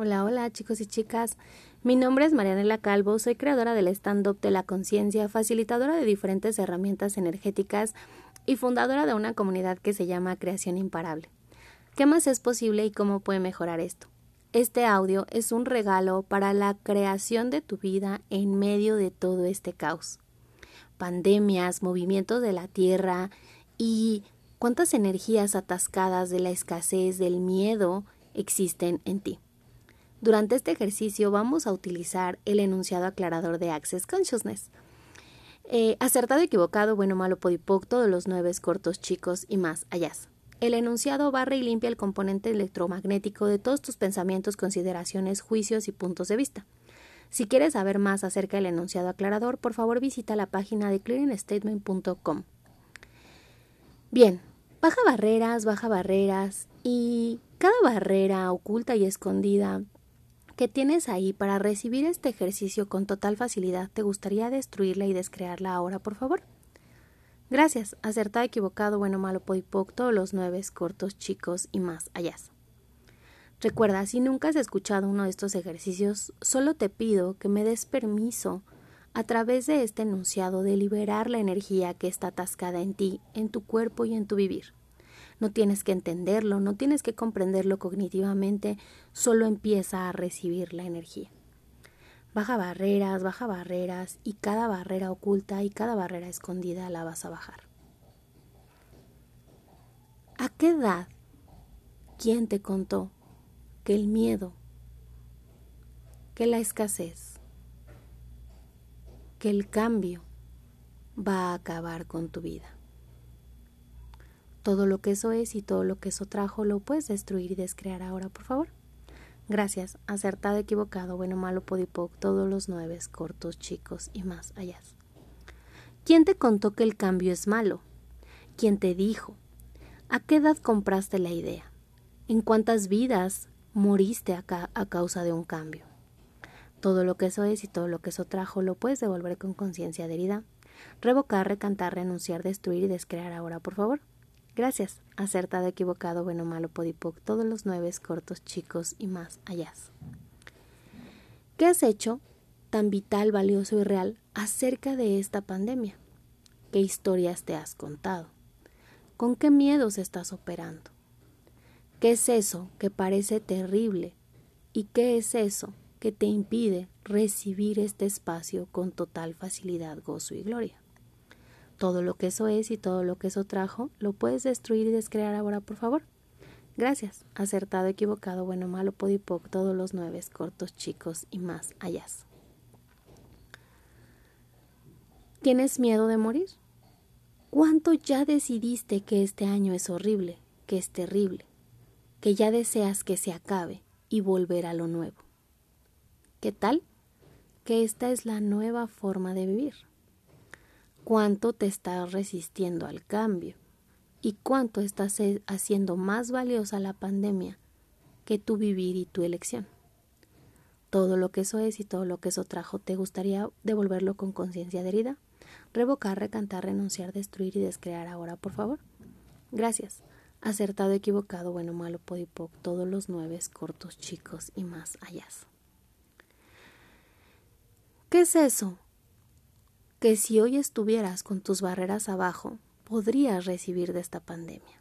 Hola, hola chicos y chicas. Mi nombre es Marianela Calvo, soy creadora del stand-up de la conciencia, facilitadora de diferentes herramientas energéticas y fundadora de una comunidad que se llama Creación Imparable. ¿Qué más es posible y cómo puede mejorar esto? Este audio es un regalo para la creación de tu vida en medio de todo este caos. Pandemias, movimientos de la tierra y cuántas energías atascadas de la escasez, del miedo existen en ti. Durante este ejercicio vamos a utilizar el enunciado aclarador de Access Consciousness. Eh, acertado, equivocado, bueno, malo, podipoc, todos los nueve cortos, chicos y más allá. El enunciado barra y limpia el componente electromagnético de todos tus pensamientos, consideraciones, juicios y puntos de vista. Si quieres saber más acerca del enunciado aclarador, por favor visita la página de clearingstatement.com. Bien, baja barreras, baja barreras y cada barrera oculta y escondida que tienes ahí para recibir este ejercicio con total facilidad, ¿te gustaría destruirla y descrearla ahora, por favor? Gracias. Acertado, equivocado, bueno, malo, poipoc, todos los nueve, cortos, chicos y más allá. Recuerda, si nunca has escuchado uno de estos ejercicios, solo te pido que me des permiso a través de este enunciado de liberar la energía que está atascada en ti, en tu cuerpo y en tu vivir. No tienes que entenderlo, no tienes que comprenderlo cognitivamente, solo empieza a recibir la energía. Baja barreras, baja barreras y cada barrera oculta y cada barrera escondida la vas a bajar. ¿A qué edad? ¿Quién te contó que el miedo, que la escasez, que el cambio va a acabar con tu vida? Todo lo que eso es y todo lo que eso trajo lo puedes destruir y descrear ahora, por favor. Gracias. Acertado, equivocado, bueno, malo, podipoc, todos los nueve, cortos, chicos y más allá. ¿Quién te contó que el cambio es malo? ¿Quién te dijo? ¿A qué edad compraste la idea? ¿En cuántas vidas moriste acá a causa de un cambio? Todo lo que eso es y todo lo que eso trajo lo puedes devolver con conciencia de herida. Revocar, recantar, renunciar, destruir y descrear ahora, por favor. Gracias. Acertado, equivocado, bueno, malo, podipoc, todos los nueve cortos, chicos y más allá. ¿Qué has hecho tan vital, valioso y real acerca de esta pandemia? ¿Qué historias te has contado? ¿Con qué miedos estás operando? ¿Qué es eso que parece terrible? ¿Y qué es eso que te impide recibir este espacio con total facilidad, gozo y gloria? Todo lo que eso es y todo lo que eso trajo, lo puedes destruir y descrear ahora, por favor. Gracias. Acertado, equivocado, bueno, malo, podipoc, todos los nueve, cortos, chicos y más allá. ¿Tienes miedo de morir? ¿Cuánto ya decidiste que este año es horrible, que es terrible, que ya deseas que se acabe y volver a lo nuevo? ¿Qué tal? Que esta es la nueva forma de vivir cuánto te estás resistiendo al cambio y cuánto estás haciendo más valiosa la pandemia que tu vivir y tu elección. Todo lo que eso es y todo lo que eso trajo, ¿te gustaría devolverlo con conciencia de herida? Revocar, recantar, renunciar, destruir y descrear ahora, por favor. Gracias. Acertado, equivocado, bueno, malo, podipoc, todos los nueve, cortos, chicos y más allá. ¿Qué es eso? Que si hoy estuvieras con tus barreras abajo, podrías recibir de esta pandemia.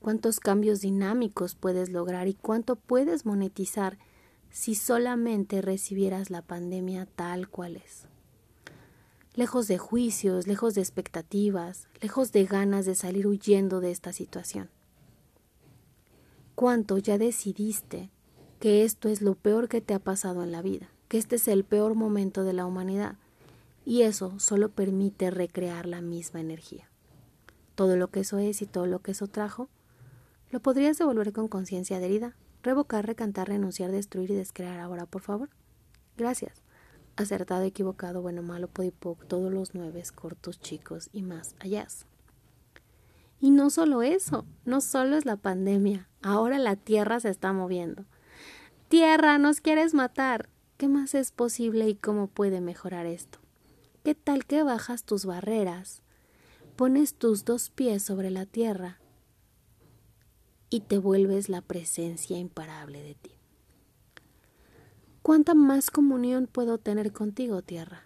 Cuántos cambios dinámicos puedes lograr y cuánto puedes monetizar si solamente recibieras la pandemia tal cual es. Lejos de juicios, lejos de expectativas, lejos de ganas de salir huyendo de esta situación. ¿Cuánto ya decidiste que esto es lo peor que te ha pasado en la vida, que este es el peor momento de la humanidad? Y eso solo permite recrear la misma energía. Todo lo que eso es y todo lo que eso trajo, lo podrías devolver con conciencia de herida, revocar, recantar, renunciar, destruir y descrear ahora, por favor. Gracias. Acertado, equivocado, bueno, malo, podipoc, todos los nueve, cortos, chicos y más allá. Y no solo eso, no solo es la pandemia, ahora la Tierra se está moviendo. Tierra, nos quieres matar. ¿Qué más es posible y cómo puede mejorar esto? ¿Qué tal que bajas tus barreras, pones tus dos pies sobre la tierra y te vuelves la presencia imparable de ti? ¿Cuánta más comunión puedo tener contigo, tierra?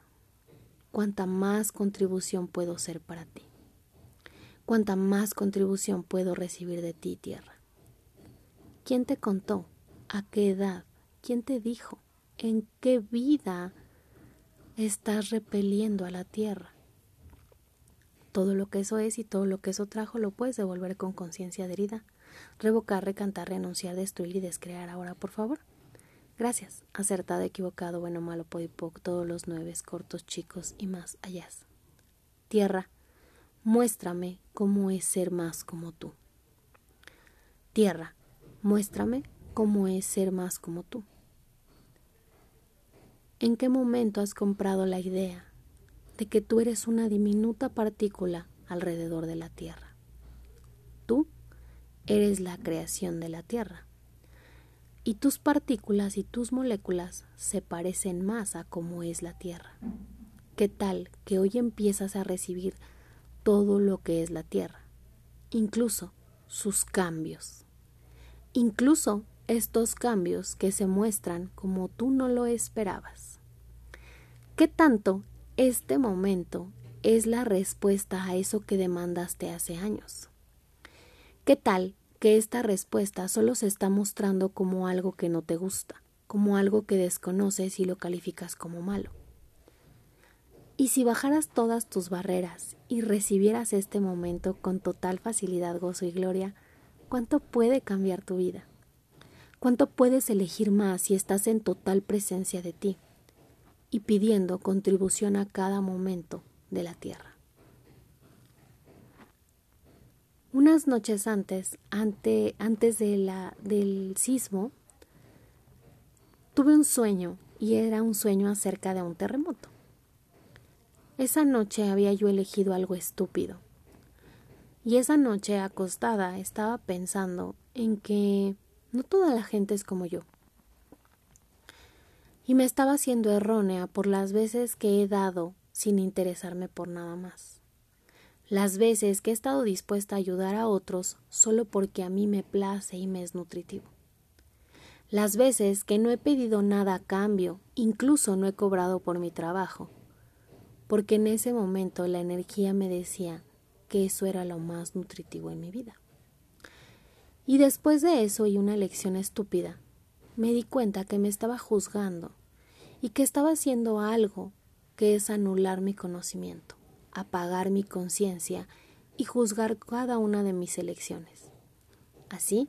¿Cuánta más contribución puedo ser para ti? ¿Cuánta más contribución puedo recibir de ti, tierra? ¿Quién te contó? ¿A qué edad? ¿Quién te dijo? ¿En qué vida estás repeliendo a la tierra? Todo lo que eso es y todo lo que eso trajo lo puedes devolver con conciencia de herida. Revocar, recantar, renunciar, destruir y descrear ahora, por favor. Gracias. Acertado, equivocado, bueno, malo, podipoc, todos los nueve, cortos, chicos y más allá. Tierra, muéstrame cómo es ser más como tú. Tierra, muéstrame cómo es ser más como tú. ¿En qué momento has comprado la idea de que tú eres una diminuta partícula alrededor de la Tierra? Tú eres la creación de la Tierra y tus partículas y tus moléculas se parecen más a cómo es la Tierra. ¿Qué tal que hoy empiezas a recibir todo lo que es la Tierra, incluso sus cambios, incluso estos cambios que se muestran como tú no lo esperabas? ¿Qué tanto este momento es la respuesta a eso que demandaste hace años? ¿Qué tal que esta respuesta solo se está mostrando como algo que no te gusta, como algo que desconoces y lo calificas como malo. Y si bajaras todas tus barreras y recibieras este momento con total facilidad, gozo y gloria, ¿cuánto puede cambiar tu vida? ¿Cuánto puedes elegir más si estás en total presencia de ti y pidiendo contribución a cada momento de la tierra? Unas noches antes, ante, antes de la, del sismo, tuve un sueño y era un sueño acerca de un terremoto. Esa noche había yo elegido algo estúpido. Y esa noche acostada estaba pensando en que no toda la gente es como yo. Y me estaba siendo errónea por las veces que he dado sin interesarme por nada más las veces que he estado dispuesta a ayudar a otros solo porque a mí me place y me es nutritivo. Las veces que no he pedido nada a cambio, incluso no he cobrado por mi trabajo, porque en ese momento la energía me decía que eso era lo más nutritivo en mi vida. Y después de eso y una lección estúpida, me di cuenta que me estaba juzgando y que estaba haciendo algo que es anular mi conocimiento apagar mi conciencia y juzgar cada una de mis elecciones. Así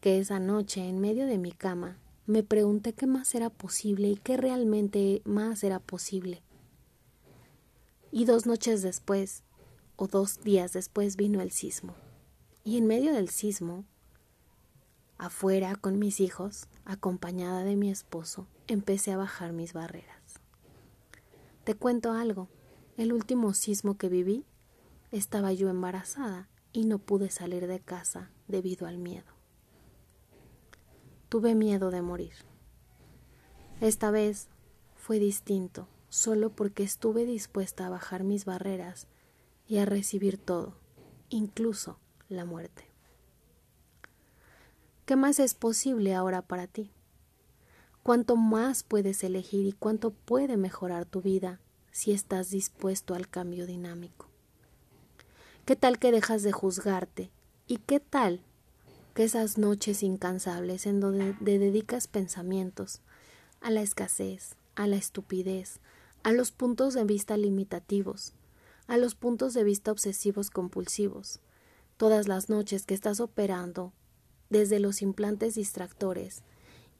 que esa noche, en medio de mi cama, me pregunté qué más era posible y qué realmente más era posible. Y dos noches después, o dos días después, vino el sismo. Y en medio del sismo, afuera con mis hijos, acompañada de mi esposo, empecé a bajar mis barreras. Te cuento algo. El último sismo que viví, estaba yo embarazada y no pude salir de casa debido al miedo. Tuve miedo de morir. Esta vez fue distinto, solo porque estuve dispuesta a bajar mis barreras y a recibir todo, incluso la muerte. ¿Qué más es posible ahora para ti? ¿Cuánto más puedes elegir y cuánto puede mejorar tu vida si estás dispuesto al cambio dinámico. ¿Qué tal que dejas de juzgarte? ¿Y qué tal que esas noches incansables en donde dedicas pensamientos a la escasez, a la estupidez, a los puntos de vista limitativos, a los puntos de vista obsesivos compulsivos, todas las noches que estás operando desde los implantes distractores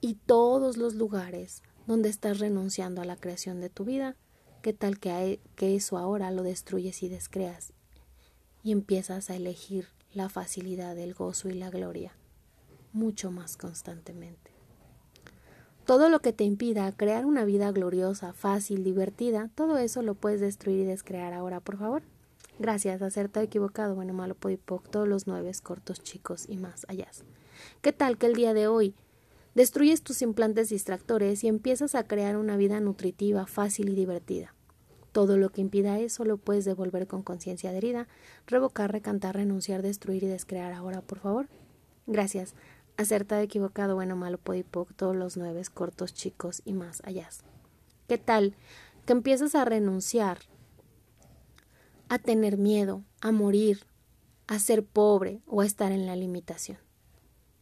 y todos los lugares donde estás renunciando a la creación de tu vida, ¿Qué tal que, que eso ahora lo destruyes y descreas y empiezas a elegir la facilidad, el gozo y la gloria mucho más constantemente? Todo lo que te impida crear una vida gloriosa, fácil, divertida, todo eso lo puedes destruir y descrear ahora, por favor. Gracias, acertado, equivocado, bueno, malo, podipoc, todos los nueve, cortos, chicos y más allá. ¿Qué tal que el día de hoy destruyes tus implantes distractores y empiezas a crear una vida nutritiva, fácil y divertida? Todo lo que impida eso lo puedes devolver con conciencia adherida, revocar, recantar, renunciar, destruir y descrear ahora, por favor. Gracias. acertado, equivocado, bueno, malo, podipoc, todos los nueve, cortos, chicos y más allá. ¿Qué tal que empiezas a renunciar a tener miedo, a morir, a ser pobre o a estar en la limitación?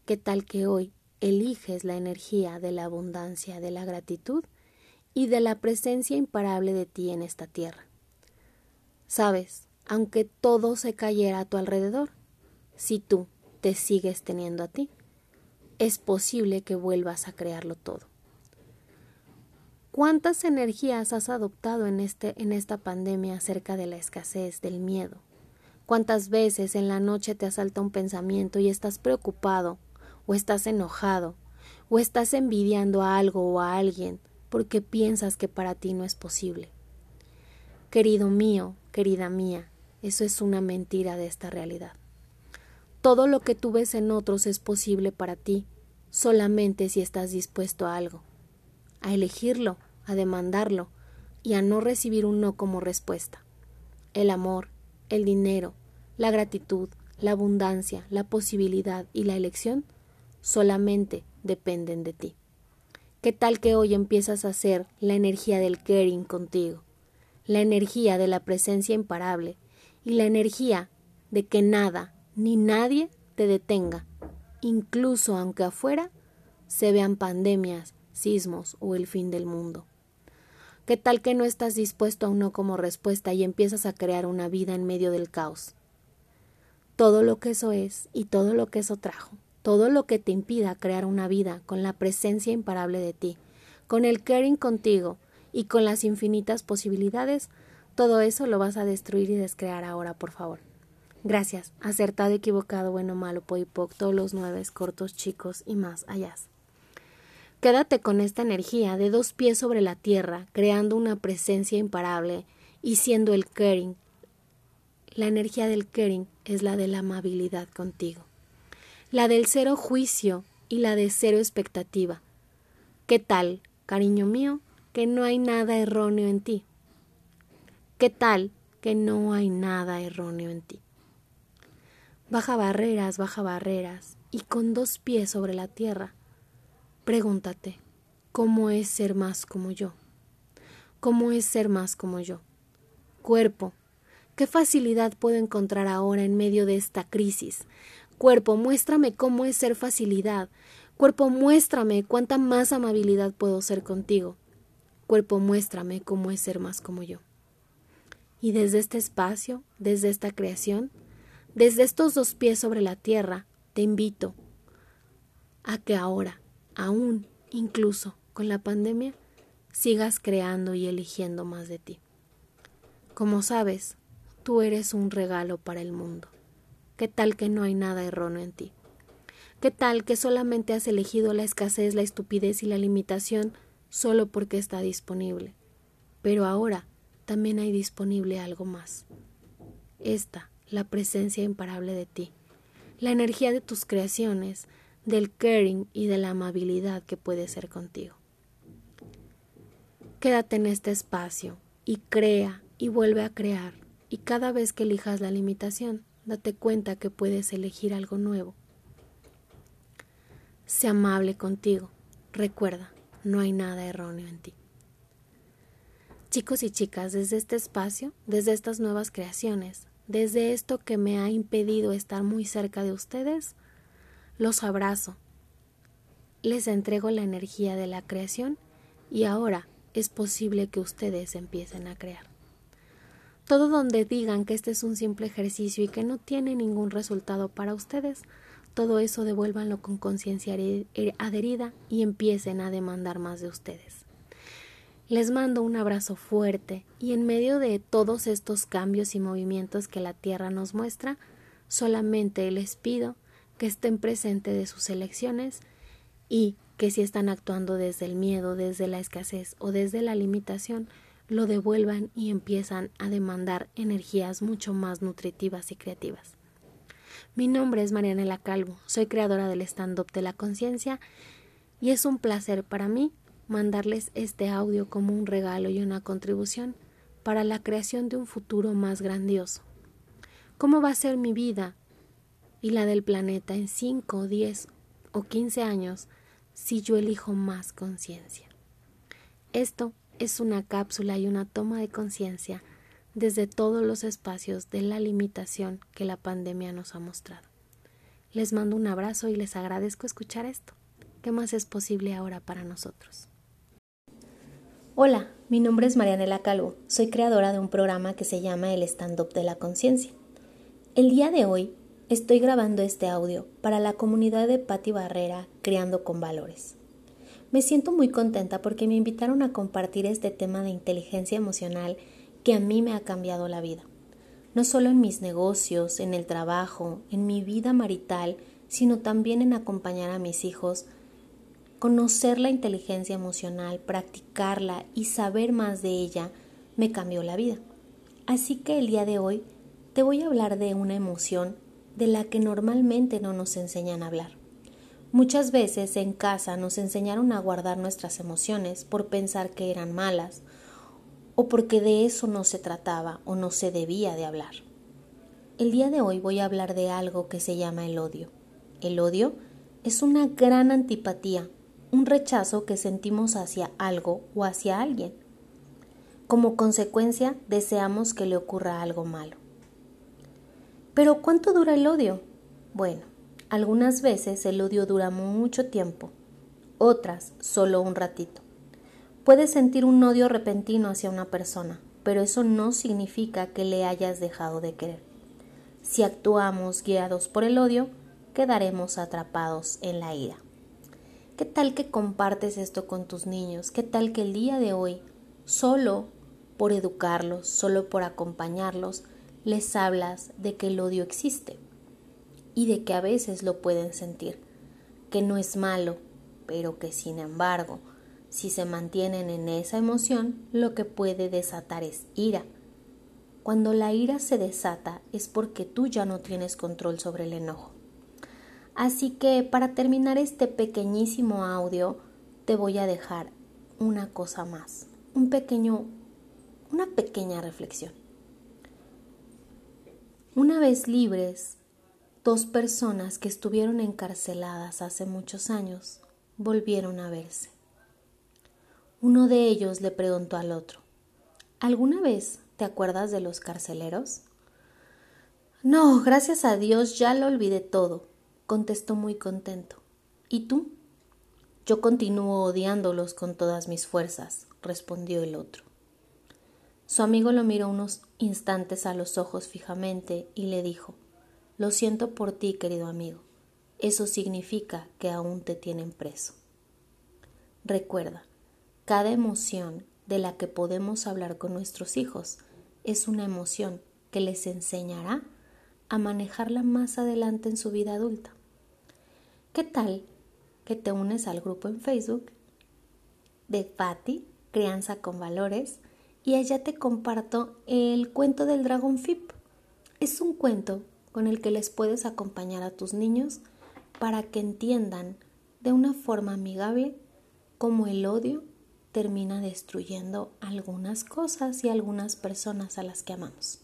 ¿Qué tal que hoy eliges la energía de la abundancia, de la gratitud y de la presencia imparable de ti en esta tierra? Sabes, aunque todo se cayera a tu alrededor, si tú te sigues teniendo a ti, es posible que vuelvas a crearlo todo. ¿Cuántas energías has adoptado en, este, en esta pandemia acerca de la escasez, del miedo? ¿Cuántas veces en la noche te asalta un pensamiento y estás preocupado, o estás enojado, o estás envidiando a algo o a alguien porque piensas que para ti no es posible? Querido mío, querida mía, eso es una mentira de esta realidad. Todo lo que tú ves en otros es posible para ti, solamente si estás dispuesto a algo, a elegirlo, a demandarlo y a no recibir un no como respuesta. El amor, el dinero, la gratitud, la abundancia, la posibilidad y la elección solamente dependen de ti. ¿Qué tal que hoy empiezas a hacer la energía del caring contigo, la energía de la presencia imparable y la energía de que nada ni nadie te detenga, incluso aunque afuera se vean pandemias, sismos o el fin del mundo. ¿Qué tal que no estás dispuesto a un no como respuesta y empiezas a crear una vida en medio del caos? Todo lo que eso es y todo lo que eso trajo, todo lo que te impida crear una vida con la presencia imparable de ti, con el caring contigo y con las infinitas posibilidades, todo eso lo vas a destruir y descrear ahora, por favor. Gracias. Acertado, equivocado, bueno, malo, poipoc, todos los nueve, cortos, chicos y más allá. Quédate con esta energía de dos pies sobre la tierra, creando una presencia imparable y siendo el caring. La energía del caring es la de la amabilidad contigo, la del cero juicio y la de cero expectativa. ¿Qué tal, cariño mío, que no hay nada erróneo en ti? ¿Qué tal que no hay nada erróneo en ti? Baja barreras, baja barreras, y con dos pies sobre la tierra, pregúntate, ¿cómo es ser más como yo? ¿Cómo es ser más como yo? Cuerpo, ¿qué facilidad puedo encontrar ahora en medio de esta crisis? Cuerpo, muéstrame cómo es ser facilidad. Cuerpo, muéstrame cuánta más amabilidad puedo ser contigo. Cuerpo, muéstrame cómo es ser más como yo. Y desde este espacio, desde esta creación, desde estos dos pies sobre la tierra, te invito a que ahora, aún incluso con la pandemia, sigas creando y eligiendo más de ti. Como sabes, tú eres un regalo para el mundo. ¿Qué tal que no hay nada erróneo en ti? ¿Qué tal que solamente has elegido la escasez, la estupidez y la limitación solo porque está disponible? Pero ahora también hay disponible algo más. Esta la presencia imparable de ti, la energía de tus creaciones, del caring y de la amabilidad que puede ser contigo. Quédate en este espacio y crea y vuelve a crear y cada vez que elijas la limitación, date cuenta que puedes elegir algo nuevo. Sé amable contigo. Recuerda, no hay nada erróneo en ti. Chicos y chicas, desde este espacio, desde estas nuevas creaciones, desde esto que me ha impedido estar muy cerca de ustedes, los abrazo. Les entrego la energía de la creación y ahora es posible que ustedes empiecen a crear. Todo donde digan que este es un simple ejercicio y que no tiene ningún resultado para ustedes, todo eso devuélvanlo con conciencia adherida y empiecen a demandar más de ustedes. Les mando un abrazo fuerte y en medio de todos estos cambios y movimientos que la Tierra nos muestra, solamente les pido que estén presentes de sus elecciones y que si están actuando desde el miedo, desde la escasez o desde la limitación, lo devuelvan y empiezan a demandar energías mucho más nutritivas y creativas. Mi nombre es Marianela Calvo, soy creadora del stand-up de la conciencia y es un placer para mí mandarles este audio como un regalo y una contribución para la creación de un futuro más grandioso. ¿Cómo va a ser mi vida y la del planeta en 5, 10 o 15 años si yo elijo más conciencia. Esto es una cápsula y una toma de conciencia desde todos los espacios de la limitación que la pandemia nos ha mostrado. Les mando un abrazo y les agradezco escuchar esto. ¿Qué más es posible ahora para nosotros? Hola, mi nombre es Marianela Calvo. Soy creadora de un programa que se llama El Stand-up de la Conciencia. El día de hoy estoy grabando este audio para la comunidad de Patti Barrera Creando con Valores. Me siento muy contenta porque me invitaron a compartir este tema de inteligencia emocional que a mí me ha cambiado la vida. No solo en mis negocios, en el trabajo, en mi vida marital, sino también en acompañar a mis hijos Conocer la inteligencia emocional, practicarla y saber más de ella me cambió la vida. Así que el día de hoy te voy a hablar de una emoción de la que normalmente no nos enseñan a hablar. Muchas veces en casa nos enseñaron a guardar nuestras emociones por pensar que eran malas o porque de eso no se trataba o no se debía de hablar. El día de hoy voy a hablar de algo que se llama el odio. El odio es una gran antipatía un rechazo que sentimos hacia algo o hacia alguien. Como consecuencia, deseamos que le ocurra algo malo. Pero ¿cuánto dura el odio? Bueno, algunas veces el odio dura mucho tiempo, otras solo un ratito. Puedes sentir un odio repentino hacia una persona, pero eso no significa que le hayas dejado de querer. Si actuamos guiados por el odio, quedaremos atrapados en la ira. ¿Qué tal que compartes esto con tus niños? ¿Qué tal que el día de hoy, solo por educarlos, solo por acompañarlos, les hablas de que el odio existe y de que a veces lo pueden sentir, que no es malo, pero que sin embargo, si se mantienen en esa emoción, lo que puede desatar es ira. Cuando la ira se desata es porque tú ya no tienes control sobre el enojo. Así que para terminar este pequeñísimo audio, te voy a dejar una cosa más, un pequeño, una pequeña reflexión. Una vez libres, dos personas que estuvieron encarceladas hace muchos años volvieron a verse. Uno de ellos le preguntó al otro, ¿alguna vez te acuerdas de los carceleros? No, gracias a Dios ya lo olvidé todo contestó muy contento. ¿Y tú? Yo continúo odiándolos con todas mis fuerzas, respondió el otro. Su amigo lo miró unos instantes a los ojos fijamente y le dijo Lo siento por ti, querido amigo. Eso significa que aún te tienen preso. Recuerda, cada emoción de la que podemos hablar con nuestros hijos es una emoción que les enseñará a manejarla más adelante en su vida adulta. ¿Qué tal que te unes al grupo en Facebook de Fati, Crianza con Valores, y allá te comparto el cuento del dragón Fip? Es un cuento con el que les puedes acompañar a tus niños para que entiendan de una forma amigable cómo el odio termina destruyendo algunas cosas y algunas personas a las que amamos.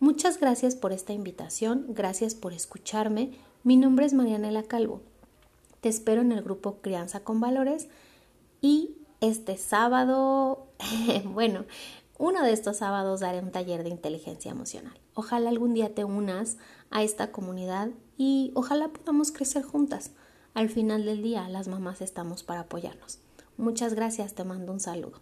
Muchas gracias por esta invitación, gracias por escucharme. Mi nombre es Marianela Calvo. Te espero en el grupo Crianza con Valores y este sábado, bueno, uno de estos sábados daré un taller de inteligencia emocional. Ojalá algún día te unas a esta comunidad y ojalá podamos crecer juntas. Al final del día, las mamás estamos para apoyarnos. Muchas gracias, te mando un saludo.